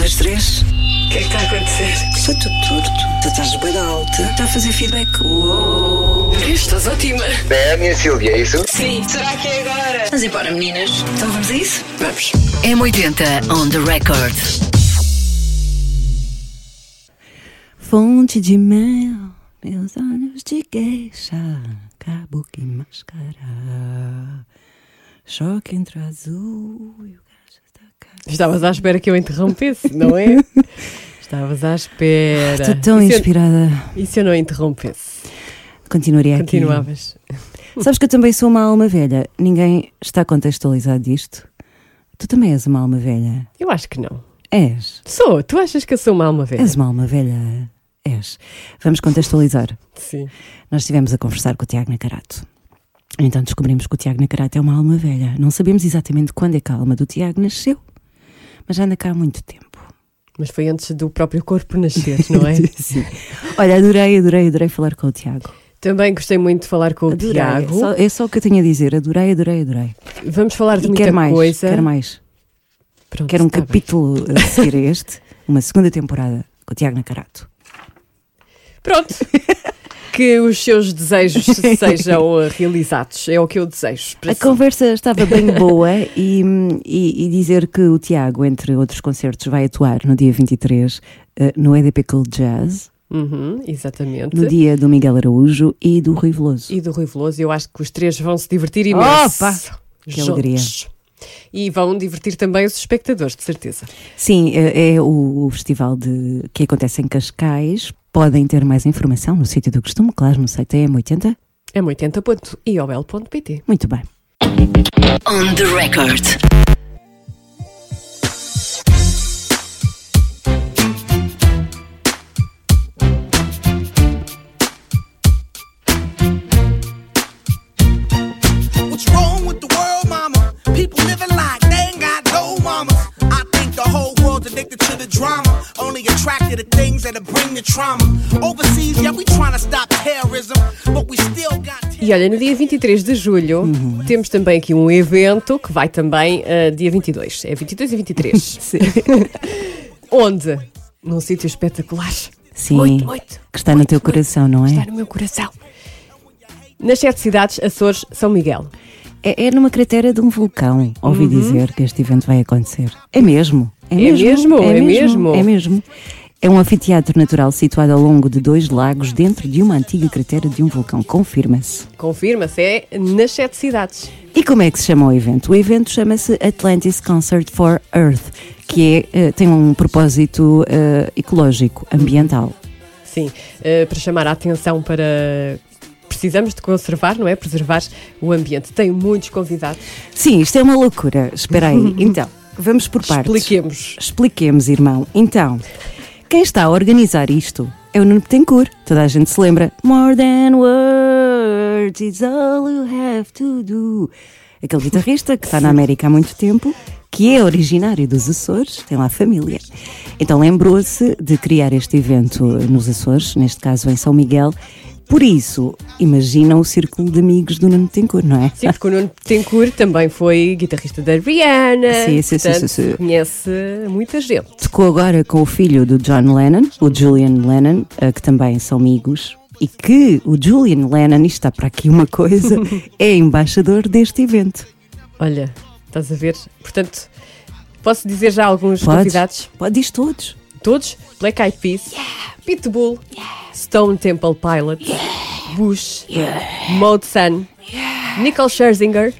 dois, três. O que é que está a acontecer? Está tudo torto. Tu estás bem alta. Está a fazer feedback. Uou. Estás ótima. É a minha Silvia, é isso? Sim. Será que é agora? Vamos embora, meninas. Então vamos a isso? Vamos. M80 on the record. Fonte de mel, meus olhos de queixa, cabo que mascara, choque entre azul e o. Estavas à espera que eu interrompesse, não é? Estavas à espera. Estou tão E se eu- inspirada. E se eu não interrompesse? Continuaria aqui. Continuavas. Sabes que eu também sou uma alma velha. Ninguém está contextualizado disto. Tu também és uma alma velha. Eu acho que não. És. Sou, tu achas que eu sou uma alma velha? És uma alma velha. És. Vamos contextualizar. Sim. Nós estivemos a conversar com o Tiago Nacarato. Então descobrimos que o Tiago Nacarato é uma alma velha. Não sabemos exatamente quando é que a alma do Tiago nasceu, mas já anda cá há muito tempo. Mas foi antes do próprio corpo nascer, não é? Sim. Olha, adorei, adorei, adorei falar com o Tiago. Também gostei muito de falar com o Adorei. Tiago. É só, é só o que eu tenho a dizer. Adorei, adorei, adorei. Vamos falar de E muita quero mais, coisa. quero mais. Pronto, Quero um está bem. capítulo a seguir a este, uma segunda temporada com o Tiago Nacarato. Pronto. que os seus desejos sejam eh, realizados. É o que eu desejo. A si. conversa estava bem boa e, e- e dizer que o Tiago, entre outros concertos, vai atuar no dia 23 eh, no EDP Cool Jazz, Uhum, exatamente. no dia do Miguel Araújo e do Rui Veloso. E do Rui Veloso, eu acho que os três vão se divertir imenso. Opa! Que Juntos. alegria. E vão divertir também os espectadores, de certeza. Sim, é, é o, o festival de, que acontece em Cascais. Podem ter mais informação no sítio do costume, claro, no site é M80. É 80.iol.pt. Muito bem. On the record. To things that'll bring the trauma. Overseas, yeah, we trying to stop terrorism, but we still got. E olha, no dia 23 de julho Uhum. temos também aqui um evento que vai também uh, dia 22. É 22 e 23. Sim. Onde? Num sítio espetacular. Sim. Muito, muito. Que está no muito, teu coração, não é? Está no meu coração. Nas sete cidades, Açores, São Miguel. É, é numa cratera de um vulcão. Ouvi dizer que este evento vai acontecer. É mesmo. É Uhum. É mesmo, é mesmo. É mesmo. É um anfiteatro natural situado ao longo de dois lagos dentro de uma antiga cratera de um vulcão. Confirma-se. Confirma-se, é nas sete cidades. E como é que se chama o evento? O evento chama-se Atlantis Concert for Earth, que é, eh, tem um propósito eh, ecológico, ambiental. Sim, eh, para chamar a atenção para. Precisamos de conservar, não é? Preservar o ambiente. Tem muitos convidados. Sim, isto é uma loucura. Espera aí. Então, vamos por partes. Expliquemos. Expliquemos, irmão. Então, quem está a organizar isto é o Nuno Betancourt. Toda a gente se lembra. More than words, it's all you have to do. Aquele guitarrista que está na América há muito tempo, que é originário dos Açores, tem lá família. Então lembrou-se de criar este evento nos Açores, neste caso em São Miguel. Por isso, imagina o círculo de amigos do Nuno Betancourt, não é? Sim, porque o Nuno Tencourt também foi guitarrista da Rihanna. Sim, sim, sim, portanto, sim, sim. Conhece muita gente. Tocou agora com o filho do John Lennon, o Julian Lennon, eh, que também são amigos, e que o Julian Lennon, isto está para aqui uma coisa, é embaixador deste evento. Olha, estás a ver? Portanto, posso dizer já alguns Podes? convidados? Pode, diz todos. Todos? Black Eyed Peas, Pitbull, Stone Temple Pilots, Bush, Mode Sun, Nicole Scherzinger,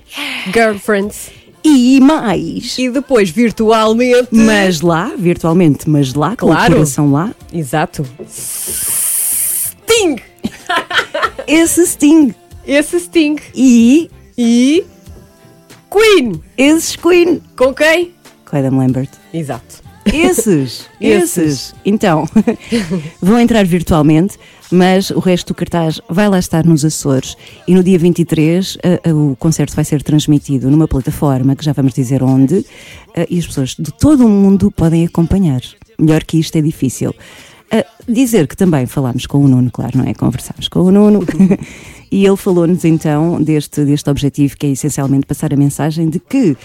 Girlfriends E mais. e depois virtualmente. Mas lá, virtualmente, mas lá, com Claro. o coração lá, Exato. Sting! esse Sting. Esse Sting. E E. Queen! esses Queen. Com quem? Com Adam Lambert. Exato. Esses, Esses. Então, vão entrar virtualmente, mas o resto do cartaz vai lá estar nos Açores. E no dia 23, eh, eh, o concerto vai ser transmitido numa plataforma, que já vamos dizer onde, eh, e as pessoas de todo o mundo podem acompanhar. Melhor que isto é difícil. Eh, dizer que também falámos com o Nuno, claro, não é? Conversámos com o Nuno. e ele falou-nos então deste, deste objetivo, que é essencialmente passar a mensagem de que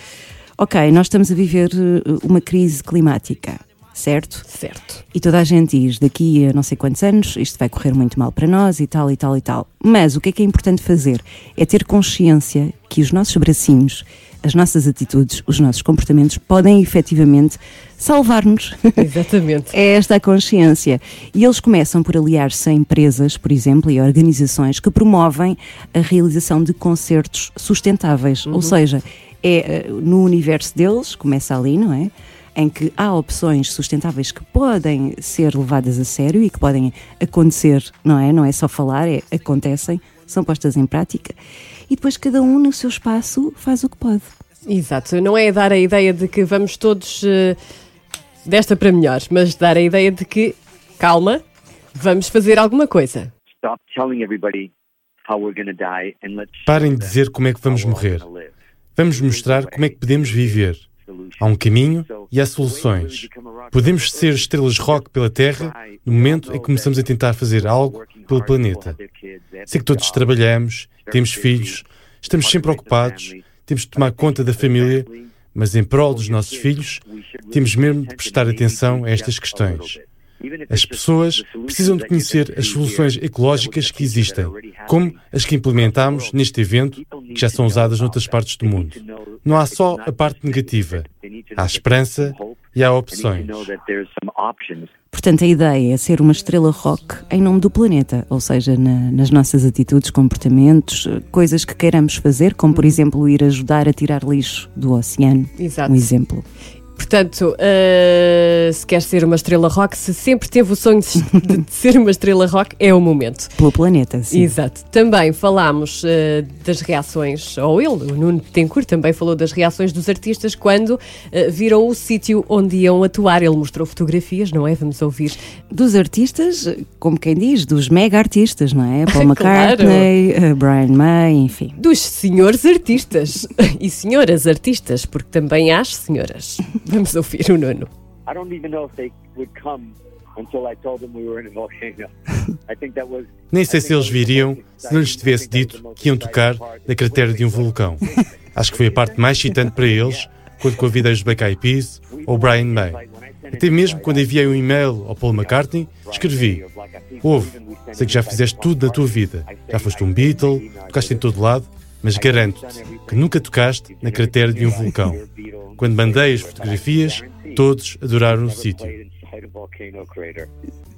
ok, nós estamos a viver eh, uma crise climática. certo? Certo. E toda a gente diz, daqui a não sei quantos anos, isto vai correr muito mal para nós e tal e tal e tal. Mas o que é que é importante fazer? É ter consciência que os nossos bracinhos, as nossas atitudes, os nossos comportamentos podem efetivamente salvar-nos. Exatamente. É esta a consciência. E eles começam por aliar-se a empresas, por exemplo, e organizações que promovem a realização de concertos sustentáveis. Ou seja, é eh, no universo deles, começa ali, não é? Em que há opções sustentáveis que podem ser levadas a sério e que podem acontecer, não é? Não é só falar, é acontecem, são postas em prática. E depois cada um no seu espaço faz o que pode. Exato. Não é dar a ideia de que vamos todos eh, desta para melhor, mas dar a ideia de que, calma, vamos fazer alguma coisa. Stop telling everybody how we're going to die and let's Parem de dizer como é que vamos morrer. Vamos mostrar como é que podemos viver. Há um caminho e há soluções. Podemos ser estrelas rock pela Terra no momento em que começamos a tentar fazer algo pelo planeta. Sei que todos trabalhamos, temos filhos, estamos sempre ocupados, temos de tomar conta da família, mas em prol dos nossos filhos, temos mesmo de prestar atenção a estas questões. As pessoas precisam de conhecer as soluções ecológicas que existem, como as que implementamos neste evento, que já são usadas noutras partes do mundo. Não há só a parte negativa, há esperança e há opções. Portanto, a ideia é ser uma estrela rock em nome do planeta, ou seja, na- nas nossas atitudes, comportamentos, coisas que queiramos fazer, como por exemplo ir ajudar a tirar lixo do oceano. Exato. Um exemplo. Portanto, eh, se quer ser uma estrela rock, se sempre teve o sonho de, de ser uma estrela rock, é o momento. Pelo planeta, sim. Exato. Também falámos eh, das reações, ou ele, o Nuno Tencourt, também falou das reações dos artistas quando eh, viram o sítio onde iam atuar. Ele mostrou fotografias, não é? Vamos ouvir. Dos artistas, como quem diz, dos mega artistas, não é? Paul Claro. McCartney, eh, Brian May, enfim. Dos senhores artistas e senhoras artistas, porque também há as senhoras. Vamos ouvir o Nuno. I don't even know if they would come until I told them we were in a volcano. I think that was Nem sei se eles viriam se não lhes tivesse dito que iam tocar na cratera de um vulcão. Acho que foi a parte mais excitante para eles quando convidei os Black Eyed Peas ou Brian May. Até mesmo quando enviei um e-mail ao Paul McCartney, escrevi: Ouve, sei que já fizeste tudo na tua vida. Já foste um Beatle, tocaste em todo lado, mas garanto-te que nunca tocaste na cratera de um vulcão. Quando mandei as fotografias, todos adoraram o sítio.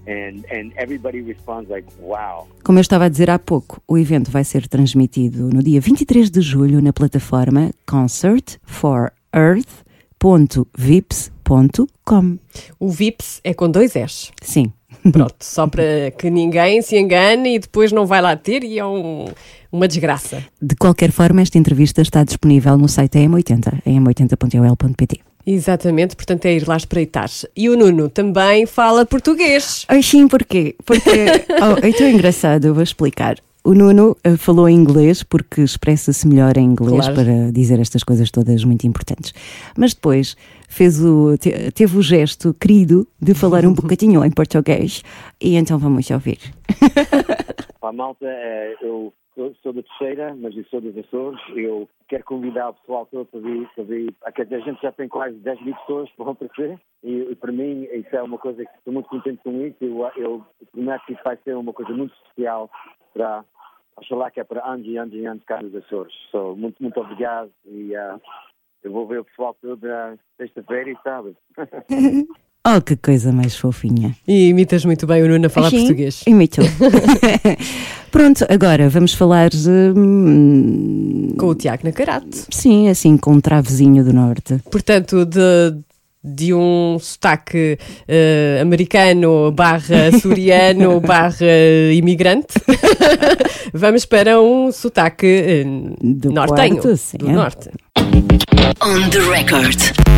And and everybody responds like, "Wow." Como eu estava a dizer há pouco, o evento vai ser transmitido no dia 23 de julho na plataforma concertforearth.vips.com. O VIPS é com dois S. Sim. Pronto, só para que ninguém se engane e depois não vai lá ter e é um- uma desgraça. De qualquer forma, esta entrevista está disponível no site AM80, am80.ol.pt. Exatamente, portanto é ir lá espreitar. E o Nuno também fala português. Ai, sim, porquê? Porque oh, é tão engraçado, eu vou explicar. O Nuno eh, falou em inglês porque expressa-se melhor em inglês Claro. para dizer estas coisas todas muito importantes. Mas depois fez o, te- teve o gesto querido de falar um bocadinho em português e então vamos ouvir. Para a malta, eh, eu sou, da Terceira, mas eu sou dos Açores. Eu quero convidar o pessoal todo para vir. Para vir. A gente já tem quase 10 mil pessoas para aparecer. E, e para mim, isso é uma coisa que estou muito contente com isso. Eu, eu prometo que isso vai ser uma coisa muito especial para. Oxalá que é para anos e anos e anos cá nos Açores. So, muito, muito obrigado. E ah, eu vou ver o pessoal todo na sexta-feira e sábado. Oh, que coisa mais fofinha. E imitas muito bem o Nuno a falar Sim, português. Imitou. Pronto, agora vamos falar. hum, Com o Tiago Nacarate. sim, assim, com um travezinho do norte. Portanto, de, de um sotaque eh, americano barra açoriano barra imigrante, vamos para um sotaque eh, Do nortenho. Sim, do é. norte. On the record.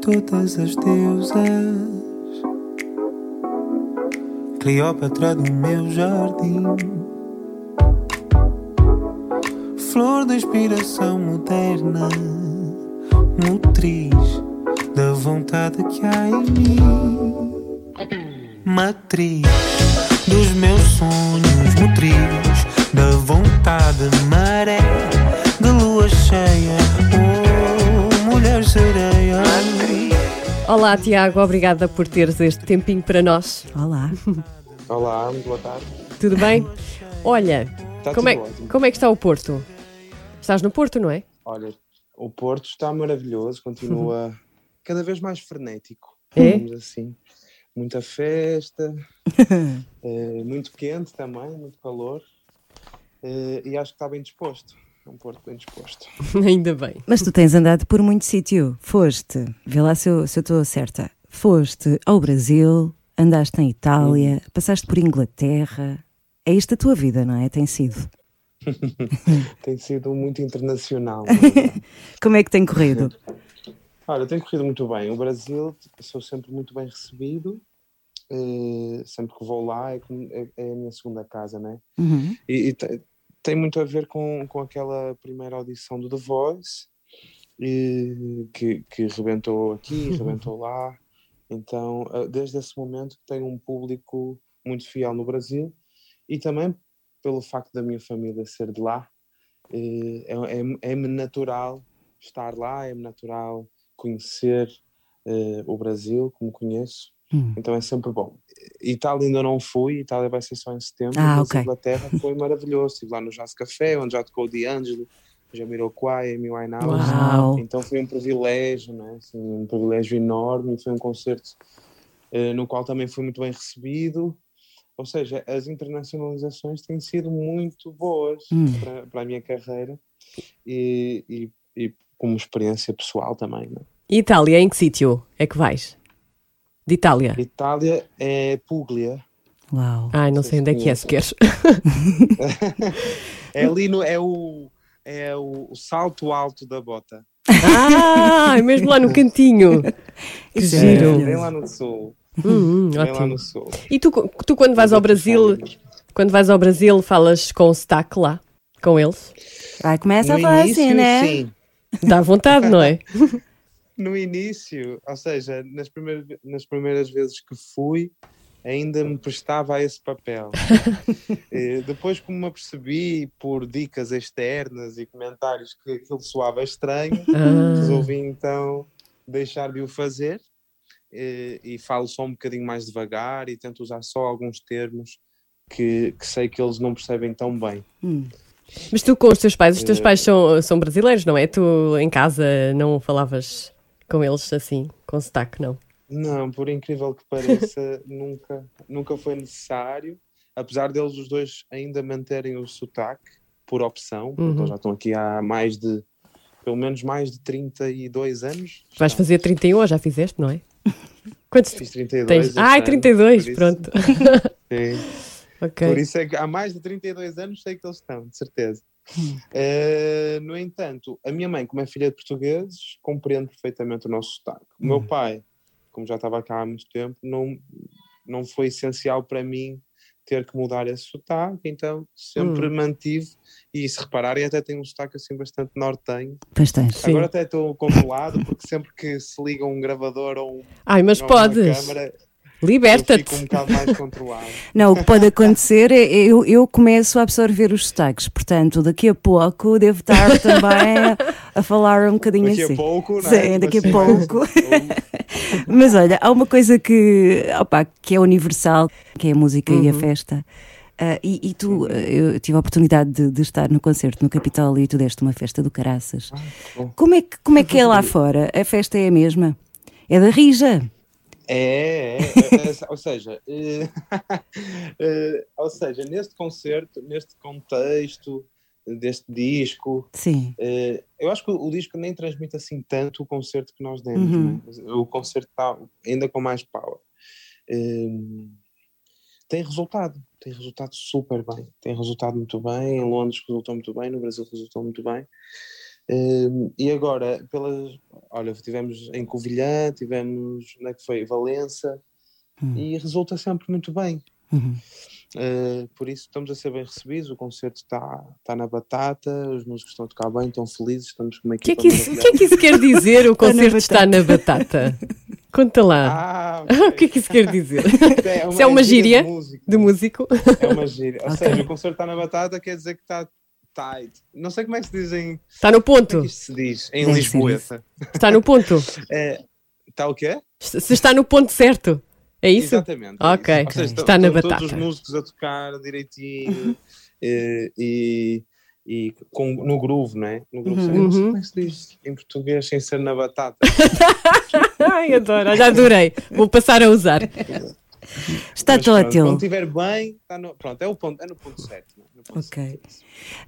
Todas as deusas, Cleópatra do meu jardim. Flor da inspiração moderna, nutriz da vontade que há em mim. Matriz dos meus sonhos, motriz da vontade, maré de lua cheia, Olá, Tiago, obrigada por teres este tempinho para nós. Olá. Olá, muito boa tarde. Tudo bem? Olha, Está como é, como é que está o Porto? Estás no Porto, não é? Olha, o Porto está maravilhoso, continua cada vez mais frenético, É? digamos assim. Muita festa, eh, muito quente também, muito calor. eh, e acho que está bem disposto. É um Porto bem disposto. Ainda bem. Mas tu tens andado por muito sítio. Foste, vê lá se eu estou certa. Foste ao Brasil, andaste em Itália, passaste por Inglaterra. É isto a tua vida, não é? Tem sido. Tem sido muito internacional. na verdade. Como é que tem corrido? Olha, tem corrido muito bem. O Brasil, sou sempre muito bem recebido. eh, sempre que vou lá, é, é- é a minha segunda casa, né? Uhum. E, e tem muito a ver com, com aquela primeira audição do The Voice, e que, que rebentou aqui, rebentou lá. Então, eh, desde esse momento, tenho um público muito fiel no Brasil e também pelo facto da minha família ser de lá, eh, é- é- é-me natural estar lá, é-me natural conhecer eh, o Brasil como conheço. Hum. Então é sempre bom. Itália ainda não fui, Itália vai ser só em setembro, Ah, mas ok. Inglaterra foi maravilhoso. Estive lá no Jazz Café, onde já tocou o D'Angelo, Jamiroquai, Amy Winehouse. Uau. Então foi um privilégio, né? Assim, um privilégio enorme. Foi um concerto eh, no qual também fui muito bem recebido. Ou seja, as internacionalizações têm sido muito boas Hum. para, a minha carreira e, e, e como experiência pessoal também. Né? Itália, em que sítio é que vais? De Itália? Itália é Puglia. Uau. Ai, não sei sei se onde é que é, se queres. É ali no é o é o, o salto alto da bota. Ah, é mesmo lá no cantinho. Que Isso é giro. maravilhoso. Bem lá no sul. Hum, Bem lá ótimo. no sul. E tu, tu quando vais ao Brasil, quando vais ao Brasil, falas com o sotaque lá, com eles? Vai, começa No a falar início, assim, né? sim. Dá vontade, não é? No início, ou seja, nas primeiras, nas primeiras vezes que fui, ainda me prestava a esse papel. Eh, depois, como me apercebi por dicas externas e comentários que aquilo soava estranho, Ah, resolvi então deixar de o fazer eh, e falo só um bocadinho mais devagar e tento usar só alguns termos que, que sei que eles não percebem tão bem. Hum. mas tu com os teus pais, os teus Eh, pais são, são brasileiros, não é? Tu em casa não falavas com eles assim, com sotaque, não? Não, por incrível que pareça, nunca, nunca foi necessário, apesar deles os dois ainda manterem o sotaque por opção, Uhum. já estão aqui há mais de, pelo menos mais de 32 anos. Vais fazer 31 ou já fizeste, não é? Quantos Fiz 32. tens? ano, 32, por isso- pronto. Sim. ok. Por isso é que há mais de 32 anos sei que eles estão, de certeza. Eh, no entanto, a minha mãe, como é filha de portugueses, compreende perfeitamente o nosso sotaque. O meu pai, como já estava cá há muito tempo, não, não foi essencial para mim ter que mudar esse sotaque, então sempre mantive. E se repararem, até tenho um sotaque assim bastante nortenho. Pois tens. Agora até estou controlado, porque sempre que se liga um gravador ou um, Ai, mas ou uma podes. Liberta-te. fico um bocado mais controlado. Não, o que pode acontecer é eu, eu começo a absorver os sotaques, portanto, daqui a pouco devo estar também a, a falar um bocadinho Daqui assim. a pouco, não Sim, é? Tipo daqui a pouco. Mas olha, há uma coisa que, opa, que é universal, que é a música e a festa. Ah, e, e tu, ah, eu tive a oportunidade de, de estar no concerto no Capitólio e tu deste uma festa do Caraças. bom. Como é, que, como é que é lá fora? A festa é a mesma? É da Rija? É, é, é, é, ou seja, eh, eh, ou seja, neste concerto, neste contexto deste disco, Sim. eh, eu acho que o, o disco nem transmite assim tanto o concerto que nós demos, Uhum. né? o concerto está ainda com mais power. Tem resultado, tem resultado super bem, tem resultado muito bem, em Londres resultou muito bem, no Brasil resultou muito bem. E agora, pelas, olha, tivemos em Covilhã, tivemos, onde é que foi? Valença, Hum. e resulta sempre muito bem. Uhum. Uh, por isso estamos a ser bem recebidos, o concerto está tá na batata, os músicos estão a tocar bem, estão felizes, estamos com uma O que, é que que é que isso quer dizer? O na concerto está na batata. Conta lá. Ah, o que é que isso quer dizer? É Isso é uma gíria de música. de músico? É uma gíria. Ou Ok. seja, o concerto está na batata quer dizer que está tight. Não sei como é que se diz em. Está no Como é ponto. que isto se diz? Em Lisboeta. Está no ponto. É, está o quê? Se está no ponto certo. É isso? Exatamente. é Ok. isso. Seja, Está na batata. Todos os músicos a tocar direitinho eh, e, e com, no groove, não é? No groove. Uhum. Não sei Uhum. como é que se diz em português sem ser na batata. Ai, adoro. Já adorei. Vou passar a usar. Está Mas pronto, tótil. Quando estiver bem, está no, pronto, é, o ponto, é no ponto certo. é? No ponto Ok. certo.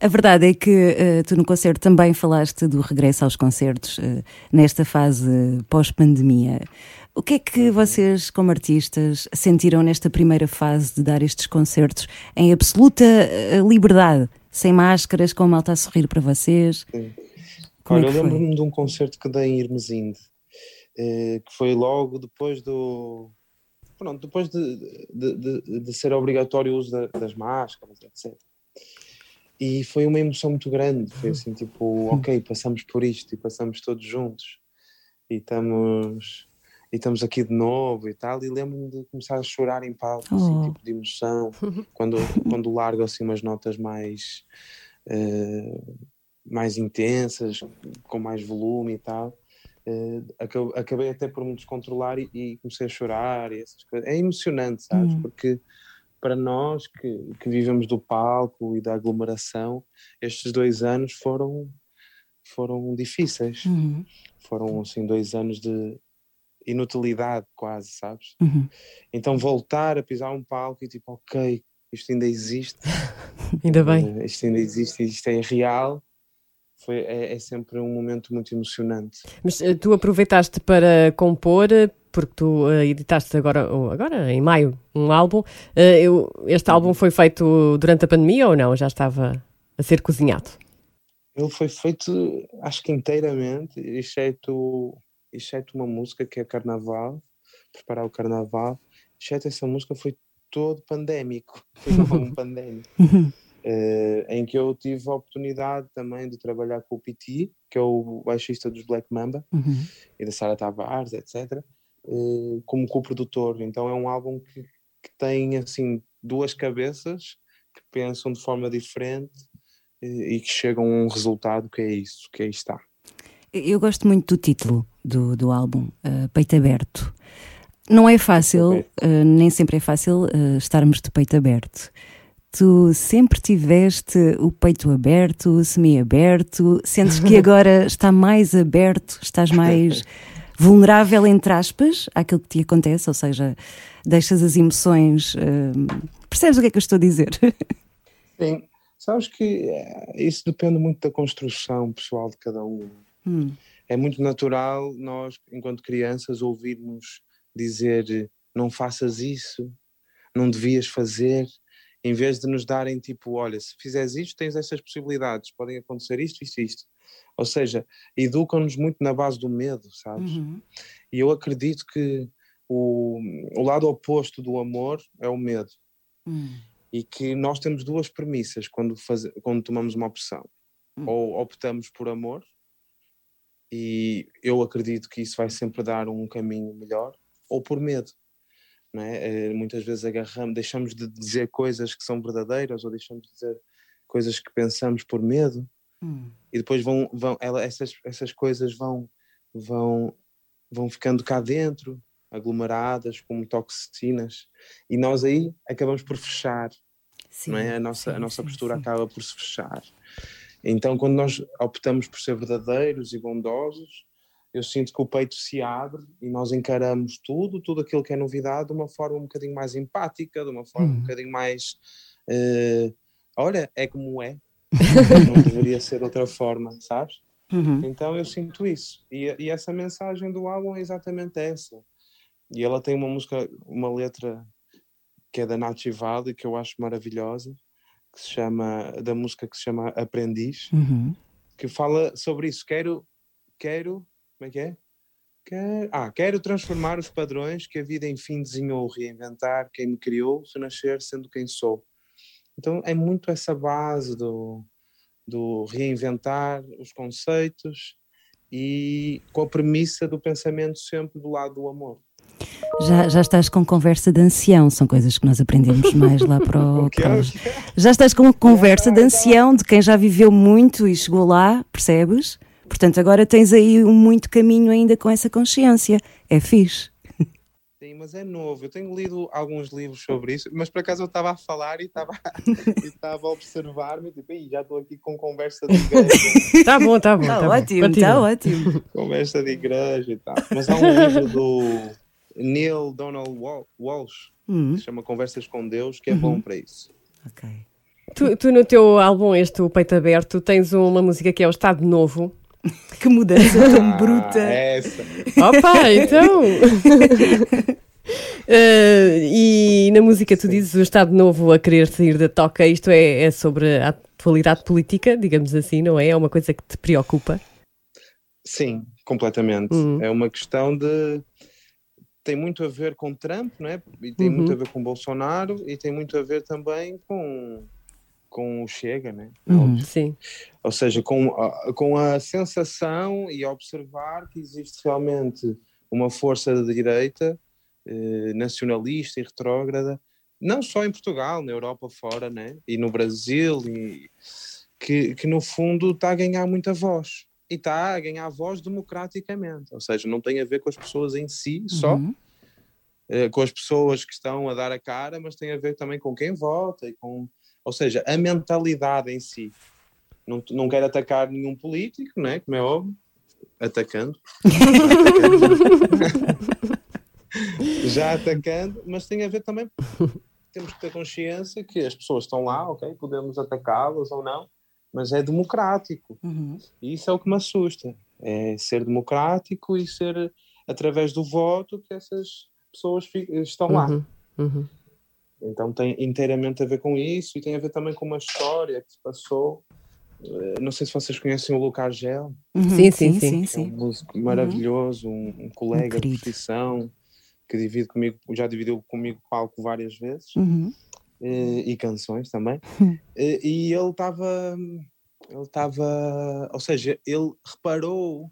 A verdade é que eh, tu no concerto também falaste do regresso aos concertos eh, nesta fase pós-pandemia. O que é que vocês, como artistas, sentiram nesta primeira fase de dar estes concertos em absoluta eh, liberdade, sem máscaras, com a malta a sorrir para vocês? Como Olha, é eu lembro-me de um concerto que dei em Irmesinde, que foi logo depois do. Pronto, depois de, de, de, de ser obrigatório o uso da- das máscaras, etc. E foi uma emoção muito grande. Foi assim, tipo, ok, passamos por isto e passamos todos juntos e estamos, e estamos aqui de novo e tal. E lembro-me de começar a chorar em palco, Oh. assim, tipo de emoção, quando, quando largo assim umas notas mais. eh, mais intensas, com mais volume e tal. Acab- acabei até por me descontrolar e, e comecei a chorar e essas coisas. É emocionante, sabes? Hum. Porque para nós que, que vivemos do palco e da aglomeração, estes dois anos foram, foram difíceis. Uhum, Foram assim dois anos de inutilidade quase, sabes? uhum. Então voltar a pisar um palco e tipo, ok, isto ainda existe, Ainda bem. eh, isto ainda existe, isto é real. Foi, é, é sempre um momento muito emocionante. Mas eh, tu aproveitaste para compor, eh, porque tu eh, editaste agora, agora, em maio, um álbum. Eu- este álbum foi feito durante a pandemia ou não? Já estava a ser cozinhado? Ele foi feito, acho que inteiramente, exceto, exceto uma música que é Carnaval, preparar o Carnaval, exceto essa música foi todo pandémico, foi um álbum pandémico, eh, em que eu tive a oportunidade também de trabalhar com o PT, que é o baixista dos Black Mamba, Uhum. e da Sara Tavares, etc., eh, como co-produtor. Então é um álbum que, que tem assim duas cabeças que pensam de forma diferente eh, e que chegam a um resultado que é isso, que aí está. Eu gosto muito do título do, do álbum, eh, Peito Aberto. Não é fácil, nem sempre é fácil estarmos de peito aberto. Tu sempre tiveste o peito aberto, semi-aberto, sentes que agora está mais aberto, estás mais vulnerável, entre aspas, àquilo que te acontece, ou seja, deixas as emoções. eh, percebes o que é que eu estou a dizer? Sim, sabes que eh, isso depende muito da construção pessoal de cada um. Hum, É muito natural nós, enquanto crianças, ouvirmos dizer não faças isso, não devias fazer, em vez de nos darem tipo, olha, se fizeres isto, tens estas possibilidades, podem acontecer isto, isto, isto. Ou seja, educam-nos muito na base do medo, sabes? uhum, E eu acredito que o, o lado oposto do amor é o medo. hum, E que nós temos duas premissas quando, faz, quando tomamos uma opção. Hum. Ou optamos por amor, e eu acredito que isso vai sempre dar um caminho melhor, ou por medo. É? Eh, Muitas vezes agarramos, deixamos de dizer coisas que são verdadeiras, ou deixamos de dizer coisas que pensamos por medo, hum. e depois vão, vão ela, essas, essas coisas vão, vão, vão ficando cá dentro, aglomeradas como toxinas, e nós aí acabamos por fechar, Sim, não é? A nossa, a sim, nossa sim, postura sim. acaba por se fechar. Então, quando nós optamos por ser verdadeiros e bondosos, eu sinto que o peito se abre e nós encaramos tudo, tudo aquilo que é novidade, de uma forma um bocadinho mais empática, de uma forma um Uhum. bocadinho mais. eh, olha, é como é. Não deveria ser de outra forma, sabes? Uhum. Então eu sinto isso. E, e essa mensagem do álbum é exatamente essa. E ela tem uma música, uma letra que é da Nath Valley, que eu acho maravilhosa, que se chama, da música que se chama Aprendiz, Uhum. que fala sobre isso. Quero, quero, como é que é? Quer, ah, quero transformar os padrões que a vida enfim desenhou, reinventar quem me criou, renascer sendo quem sou. Então é muito essa base do, do reinventar os conceitos e com a premissa do pensamento sempre do lado do amor. Já, já estás com conversa de ancião, são coisas que nós aprendemos mais lá para o. Para os... Já estás com conversa de ancião, de quem já viveu muito e chegou lá, percebes? Portanto, agora tens aí um muito caminho ainda com essa consciência. É fixe. Sim, mas é novo. Eu tenho lido alguns livros sobre isso, mas por acaso eu estava a falar e estava a observar-me, tipo, já estou aqui com conversa de igreja. Está bom, está bom. Está tá ótimo, está ótimo. Conversa de igreja e tal. Mas há um livro do Neil Donald Walsh, uhum. que se chama Conversas com Deus, que é uhum. bom para isso. Ok. Tu, tu, no teu álbum, este, o Peito Aberto, tens uma música que é o Estado Novo. Que mudança tão ah, bruta! Essa. Opa, então! uh, e na música tu dizes o Estado Novo a querer sair da toca, isto é, é sobre a atualidade política, digamos assim, não é? É uma coisa que te preocupa? Sim, completamente. Uhum. É uma questão de. Tem muito a ver com Trump, não é? E tem uhum. muito a ver com Bolsonaro e tem muito a ver também com com o Chega, né? Uhum. Sim. Ou seja, com a, com a sensação e observar que existe realmente uma força de direita eh, nacionalista e retrógrada, não só em Portugal, na Europa fora, né? E no Brasil, e, que, que no fundo está a ganhar muita voz. E está a ganhar voz democraticamente, ou seja, não tem a ver com as pessoas em si só, uhum. eh, com as pessoas que estão a dar a cara, mas tem a ver também com quem vota e com ou seja, a mentalidade em si. Não, não quero atacar nenhum político, né? como é óbvio, atacando. Já atacando, mas tem a ver também. Temos que ter consciência que as pessoas estão lá, ok? Podemos atacá-las ou não, mas é democrático. Uhum. E isso é o que me assusta. É ser democrático e ser através do voto que essas pessoas estão lá. Uhum. Uhum. Então tem inteiramente a ver com isso e tem a ver também com uma história que se passou. Eh, não sei se vocês conhecem o Luca Argel. Uhum. Sim, sim, sim. sim, É um músico maravilhoso, um, um colega de profissão que divide comigo, já dividiu comigo palco várias vezes uhum. e, eh, e, canções também. Uhum. E, e ele estava, ele estava, ou seja, ele reparou